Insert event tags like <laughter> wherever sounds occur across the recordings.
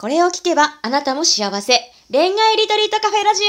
これを聞けばあなたも幸せ。恋愛リトリートカフェラジオ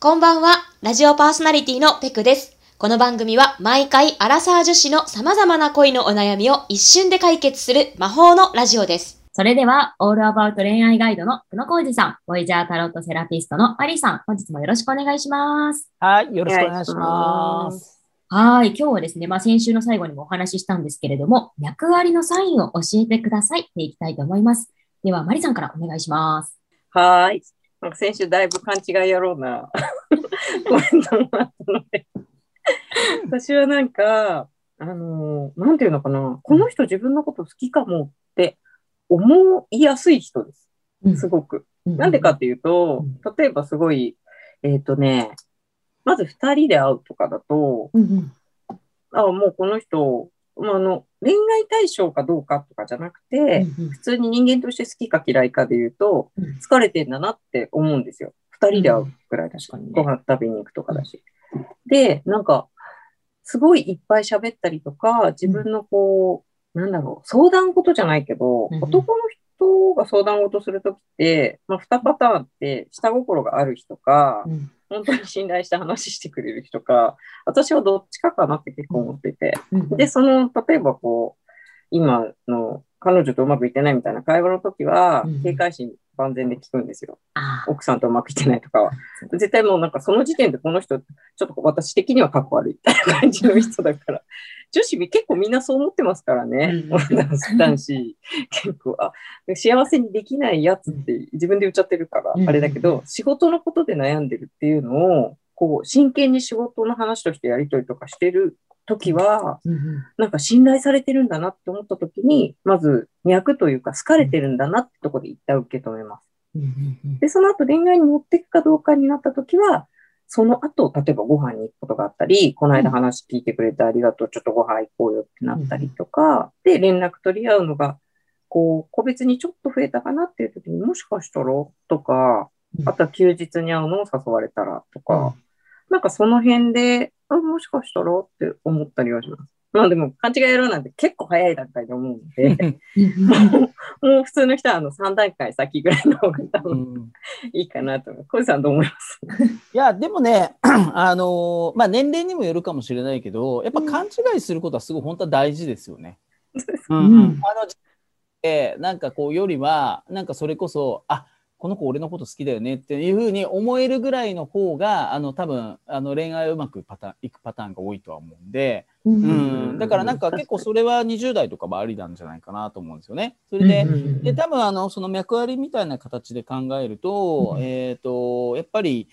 こんばんは、ラジオパーソナリティのペクです。この番組は毎回アラサー女子の様々な恋のお悩みを一瞬で解決する魔法のラジオです。それでは、オールアバウト恋愛ガイドの久野浩二さん、ボイジャータロットセラピストのマリーさん、本日もよろしくお願いします。はい、よろしくお願いします。はい、今日はですね、まあ、先週の最後にもお話ししたんですけれども、役割のサインを教えてくださいっていきたいと思います。では、マリさんからお願いします。はい。先週だいぶ勘違いやろうなコメントもあったので私はなんか、あのー、なんていうのかな、この人自分のこと好きかもって思いやすい人です。すごく。なんでかっていうと、例えばすごい、えっ、ー、とね、まず2人で会うとかだと、あもうこの人、まあ、あの恋愛対象かどうかとかじゃなくて、普通に人間として好きか嫌いかで言うと、疲れてんだなって思うんですよ。2人で会うくらい確かに、ご飯食べに行くとかだし。で、なんか、すごいいっぱい喋ったりとか、自分のこう、なんだろう、相談事じゃないけど、うん、男の人が相談事するときって、まあ、2パターンって、下心がある人か、うん、本当に信頼して話してくれる人か、私はどっちかかなって結構思ってて、うん、で、その、例えばこう、今の彼女とうまくいってないみたいな会話の時は、警戒心万全で聞くんですよ。奥さんとうまくいってないとかは。絶対もうなんかその時点でこの人、ちょっと私的にはかっこ悪いみたいな感じの人だから、女子結構みんなそう思ってますからね。男子、結構、あ、幸せにできないやつって自分で言っちゃってるから、あれだけど、仕事のことで悩んでるっていうのを、こう、真剣に仕事の話としてやりとりとかしてる時は、なんか信頼されてるんだなって思った時に、まず脈というか好かれてるんだなってとこで一旦受け止めます。で、その後恋愛に持っていくかどうかになった時は、その後、例えばご飯に行くことがあったり、この間話聞いてくれてありがとう、ちょっとご飯行こうよってなったりとか、で、連絡取り合うのが、こう、個別にちょっと増えたかなっていう時に、もしかしたら？とか、あとは休日に会うのを誘われたらとか、なんかその辺で、あ、もしかしたら？って思ったりはします。まあでも勘違いやろうなんて結構早い段階で思うので。もう普通の人はあの3段階先ぐらいの方が多分いいかなと思う。小路さんどう思います？いやでもね、<clears throat> あのまあ年齢にもよるかもしれないけど、やっぱ勘違いすることはすごい本当は大事ですよね。うん、あのえなんかこうよりはなんかそれこそあこの子俺のこと好きだよねっていうふうに思えるぐらいの方があの多分あの恋愛うまくパターンいくパターンが多いとは思うんで、うん、だからなんか結構それは20代とかもありなんじゃないかなと思うんですよね。それでで多分あのその脈ありみたいな形で考えると,、えーと、やっぱり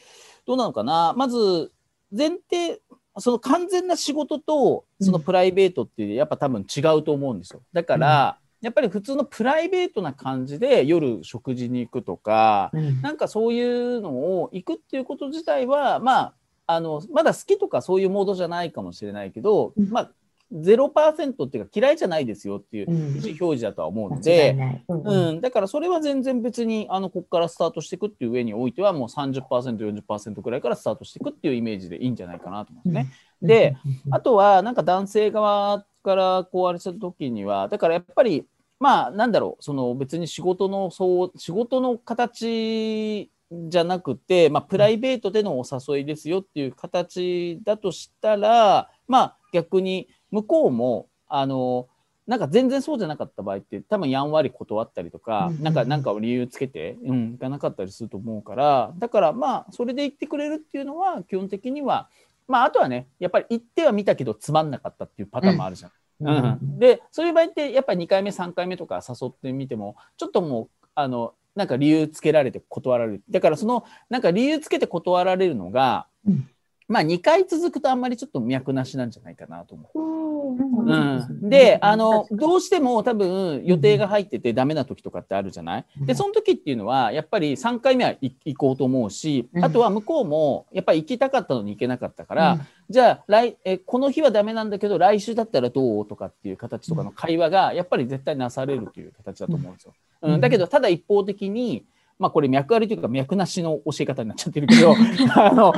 どうなのかな。まず前提その完全な仕事とそのプライベートってやっぱ多分違うと思うんですよ。だから、やっぱり普通のプライベートな感じで夜食事に行くとか、うん、なんかそういうのを行くっていうこと自体はまああのまだ好きとかそういうモードじゃないかもしれないけど、うん、まあ0%っていうか嫌いじゃないですよっていう意思表示だとは思うので、うん、うん、だからそれは全然別にあのここからスタートしていくっていう上においてはもう 30%40% ぐらいからスタートしていくっていうイメージでいいんじゃないかなと思うんですね。であとはなんか男性側からこうあれした時にはだからやっぱりまあなんだろうその別に仕事のそう仕事の形じゃなくて、まあ、プライベートでのお誘いですよっていう形だとしたらまあ逆に向こうもあのなんか全然そうじゃなかった場合って多分やんわり断ったりとか、うん、なんかなんか理由つけて、うん、行かなかったりすると思うからだからまあそれで言ってくれるっていうのは基本的にはまああとはねやっぱり行ってはみたけどつまんなかったっていうパターンもあるじゃん。うんうん、でそういう場合ってやっぱり2回目3回目とか誘ってみてもちょっともうあのなんか理由つけられて断られる。だからそのなんか理由つけて断られるのが、うん、まあ2回続くとあんまりちょっと脈なしなんじゃないかなと思う。うん、であのどうしても多分予定が入っててダメな時とかってあるじゃない？でその時っていうのはやっぱり3回目は行こうと思うしあとは向こうもやっぱり行きたかったのに行けなかったから、じゃあ来えこの日はダメなんだけど来週だったらどう？とかっていう形とかの会話がやっぱり絶対なされるという形だと思うんですよ。うん、だけどただ一方的にまあこれ脈ありというか脈なしの教え方になっちゃってるけど <laughs> あの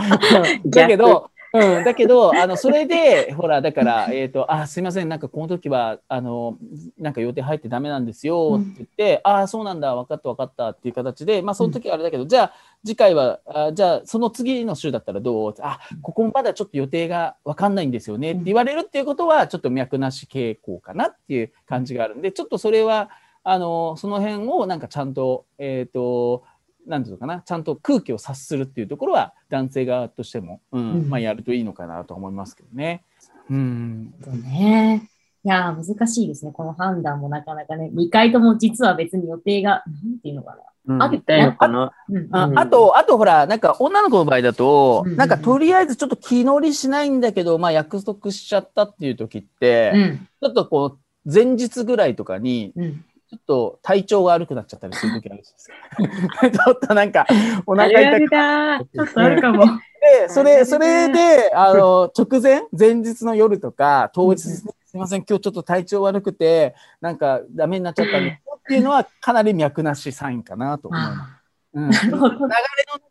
だけどうん、だけど、あの、それで、ほら、だから、えっ、と、あ、すいません、なんかこの時は、あの、なんか予定入ってダメなんですよって言って、ああ、そうなんだ、分かった分かったっていう形で、まあ、その時はあれだけど、じゃあ、次回は、あじゃあ、その次の週だったらどう？あ、ここまだちょっと予定が分かんないんですよねって言われるっていうことは、ちょっと脈なし傾向かなっていう感じがあるんで、ちょっとそれは、あの、その辺をなんかちゃんと、えっ、と、なんていうのかな、ちゃんと空気を察するっていうところは、男性側としても、うん、うんまあ、やるといいのかなと思いますけどね。うん。ね。いやー、難しいですね。この判断もなかなかね。2回とも実は別に予定が、なんていうのかな。な？うんあと、あとほら、なんか女の子の場合だと、うんなんかとりあえずちょっと気乗りしないんだけど、まあ約束しちゃったっていう時って、うん。ちょっとこう、前日ぐらいとかに、うん。ちょっと体調が悪くなっちゃったりする時あるんですよ。<laughs> ちょっとなんか、おあ腹痛くだ。ちょっとあるかも。て、それ、それで、あの、直前、前日の夜とか、当日、すみません、今日ちょっと体調悪くて、なんかダメになっちゃったんですよっていうのは、かなり脈なしサインかなと思います。あうん。流れの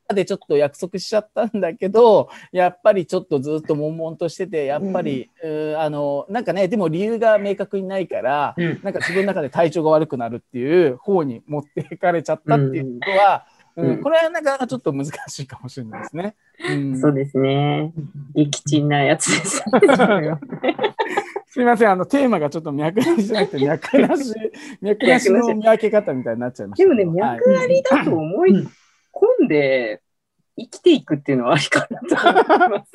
中でちょっと約束しちゃったんだけど、やっぱりちょっとずっと悶々としてて、やっぱり、うーあの、なんかね、でも理由が明確にないから、うん。なんか自分の中で体調が悪くなるっていう方に持っていかれちゃったっていうことは、うんうんこれはなかなかちょっと難しいかもしれないですね。うんそうですね。激鎮なやつです。<laughs> すみません、あのテーマがちょっと脈なしじゃなくて <laughs> 脈なし、脈なしの見分け方みたいになっちゃいました。でもね、はい脈ありだと思いうん。込ん。で生きていくっていうのはありかなと思います。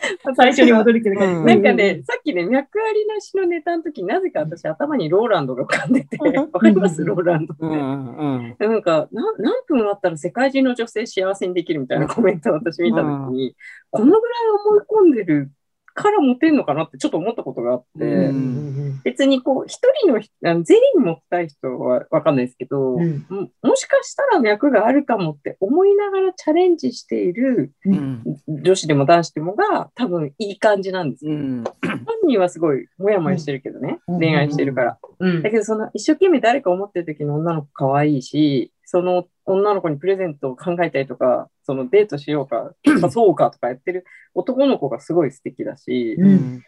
<laughs> 最初に戻りけど、うん。なんかね、さっきね、脈ありなしのネタの時、なぜか私頭にローランドが浮かんでて、わかります？ローランドって。うんうんなんかな、何分あったら世界中の女性幸せにできるみたいなコメントを私見た時に、このぐらい思い込んでるからモテんのかなってちょっと思ったことがあって、うん。別にこう、一人の人あのゼリーに持ってたい人はわかんないですけど、うん。ももしかしたら脈があるかもって思いながらチャレンジしているうん。女子でも男子でもが多分いい感じなんです。よ。うん。本人はすごいモヤモヤしてるけどね、うん。恋愛してるから。うん。だけどその一生懸命誰か思ってる時の女の子可愛いし、その女の子にプレゼントを考えたりとか、そのデートしようか、<clears throat> そうかとかやってる男の子がすごい素敵だし、うん。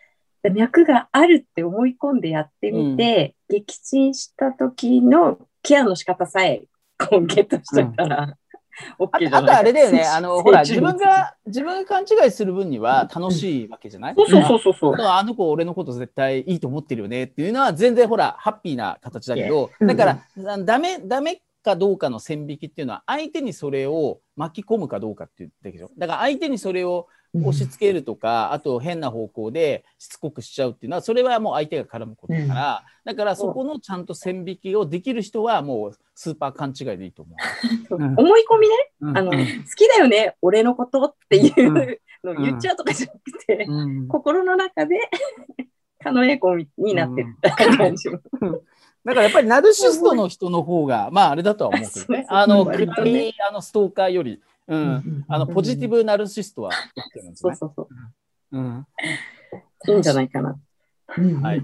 で脈があるって思い込んでやってみて、撃沈した時のケアの仕方さえこうゲットしといたら、あ OK じとあゃないとあれだよね、あの、<laughs> ほら、自分が、自分が勘違いする分には楽しいわけじゃない？そうそうそうそう。そう。ああの子俺のこと絶対いいと思ってるよねっていうのは全然ほらハッピーな形だけどうん。だから、あダメダメかどうかの線引きっていうのは相手にそれを巻き込むかどうかっていうだけでしょ。だから相手にそれを押し付けるとか、あと変な方向でしつこくしちゃうっていうのはそれはもう相手が絡むことだから、だからそこのちゃんと線引きをできる人はもうスーパー勘違いでいいと思そう。うん。思い込みね、う。あの、うん好きだよね、俺のことっていうのを言っちゃうとかじゃなくて、うん。心の中で、狩野英孝になってる感じ。も。だからやっぱりナルシストの人の方が、<laughs> まああれだとは思うけどね。あの、割と暗ねいあのストーカーより、ううんん、あの、ポジティブナルシストは。そうそうそう。うん。いいんじゃないかな。うんはい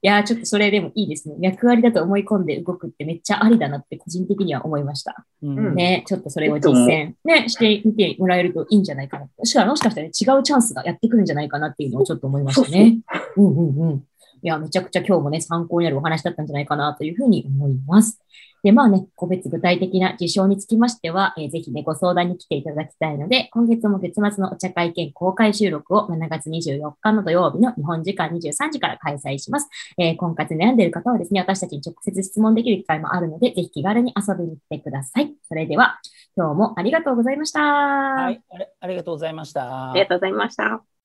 いやー、ちょっとそれでもいいですね。役割だと思い込んで動くってめっちゃありだなって個人的には思いました。うんね、ちょっとそれを実践、ね、してみてもらえるといいんじゃないかな。しかももしかしたら、ね、違うチャンスがやってくるんじゃないかなっていうのをちょっと思いましたね。うんうんうん。いや、めちゃくちゃ今日もね、参考になるお話だったんじゃないかなというふうに思います。で、まあね、個別具体的な事象につきましては、えーぜひね、ご相談に来ていただきたいので、今月も月末のお茶会兼公開収録を7月24日の土曜日の日本時間23時から開催します。えー婚活に悩んでいる方はですね、私たちに直接質問できる機会もあるので、ぜひ気軽に遊びに来てください。それでは、今日もありがとうございました。はい、あれありがとうございました。ありがとうございました。